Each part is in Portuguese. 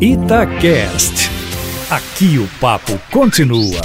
Itacast. Aqui o papo continua.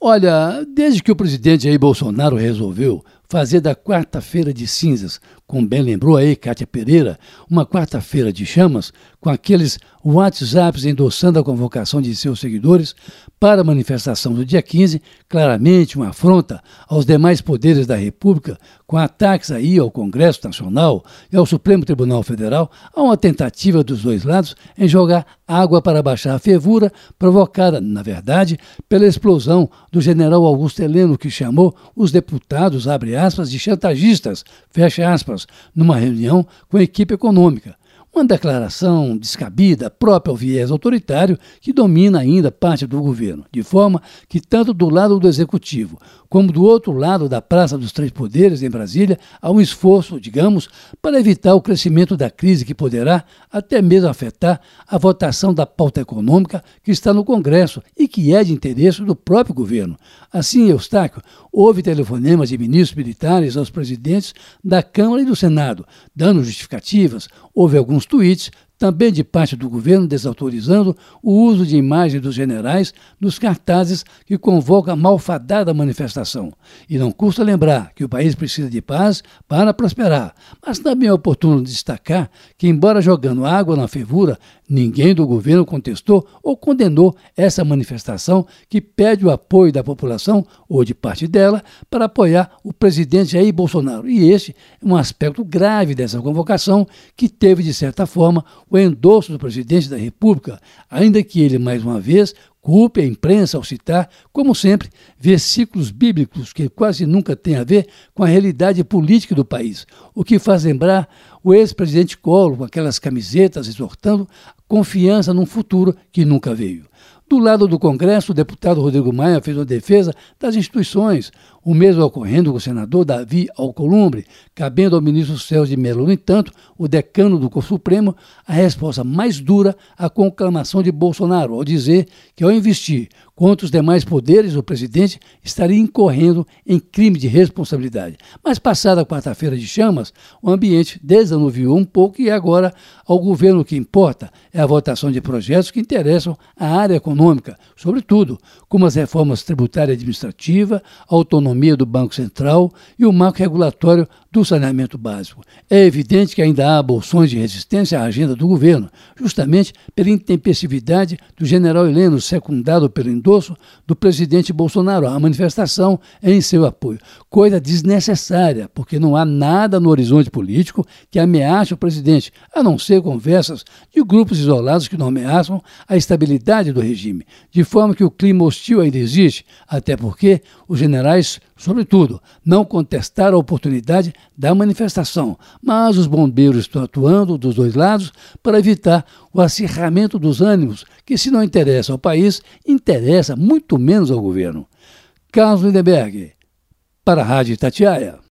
Olha, desde que o presidente Jair Bolsonaro resolveu fazer da quarta-feira de cinzas, como bem lembrou aí Cátia Pereira, uma quarta-feira de chamas, com aqueles WhatsApps endossando a convocação de seus seguidores para a manifestação do dia 15, claramente uma afronta aos demais poderes da República, com ataques aí ao Congresso Nacional e ao Supremo Tribunal Federal, há uma tentativa dos dois lados em jogar água para baixar a fervura provocada, na verdade, pela explosão do general Augusto Heleno, que chamou os deputados, abre aspas, de chantagistas, fecha aspas, numa reunião com a equipe econômica. Uma declaração descabida, própria ao viés autoritário que domina ainda parte do governo, de forma que, tanto do lado do executivo como do outro lado da Praça dos Três Poderes, em Brasília, há um esforço, digamos, para evitar o crescimento da crise que poderá até mesmo afetar a votação da pauta econômica que está no Congresso e que é de interesse do próprio governo. Assim, Eustáquio, houve telefonemas de ministros militares aos presidentes da Câmara e do Senado, dando justificativas, houve alguns tweets também de parte do governo desautorizando o uso de imagens dos generais nos cartazes que convocam a malfadada manifestação. E não custa lembrar que o país precisa de paz para prosperar, mas também é oportuno destacar que, embora jogando água na fervura, ninguém do governo contestou ou condenou essa manifestação que pede o apoio da população ou de parte dela para apoiar o presidente Jair Bolsonaro. E esse é um aspecto grave dessa convocação que teve, de certa forma, o endosso do presidente da República, ainda que ele, mais uma vez, culpe a imprensa ao citar, como sempre, versículos bíblicos que quase nunca têm a ver com a realidade política do país, o que faz lembrar o ex-presidente Collor com aquelas camisetas exortando confiança num futuro que nunca veio. Do lado do Congresso, o deputado Rodrigo Maia fez uma defesa das instituições, o mesmo ocorrendo com o senador Davi Alcolumbre, cabendo ao ministro Celso de Mello, no entanto, o decano do Supremo, a resposta mais dura à conclamação de Bolsonaro, ao dizer que ao investir contra os demais poderes, o presidente estaria incorrendo em crime de responsabilidade. Mas passada a quarta-feira de chamas, o ambiente desanuviou um pouco e agora ao governo o que importa é a votação de projetos que interessam a área econômica, sobretudo como as reformas tributária e administrativa, a autonomia do Banco Central e o marco regulatório do saneamento básico. É evidente que ainda há bolsões de resistência à agenda do governo, justamente pela intempestividade do general Heleno, secundado pelo endosso do presidente Bolsonaro. A manifestação é em seu apoio. Coisa desnecessária, porque não há nada no horizonte político que ameace o presidente, a não ser conversas de grupos isolados que não ameaçam a estabilidade do regime. De forma que o clima hostil ainda existe, até porque os generais, sobretudo, não contestaram a oportunidade da manifestação, mas os bombeiros estão atuando dos dois lados para evitar o acirramento dos ânimos, que se não interessa ao país, interessa muito menos ao governo. Carlos Lindenberg, para a Rádio Tatiaia.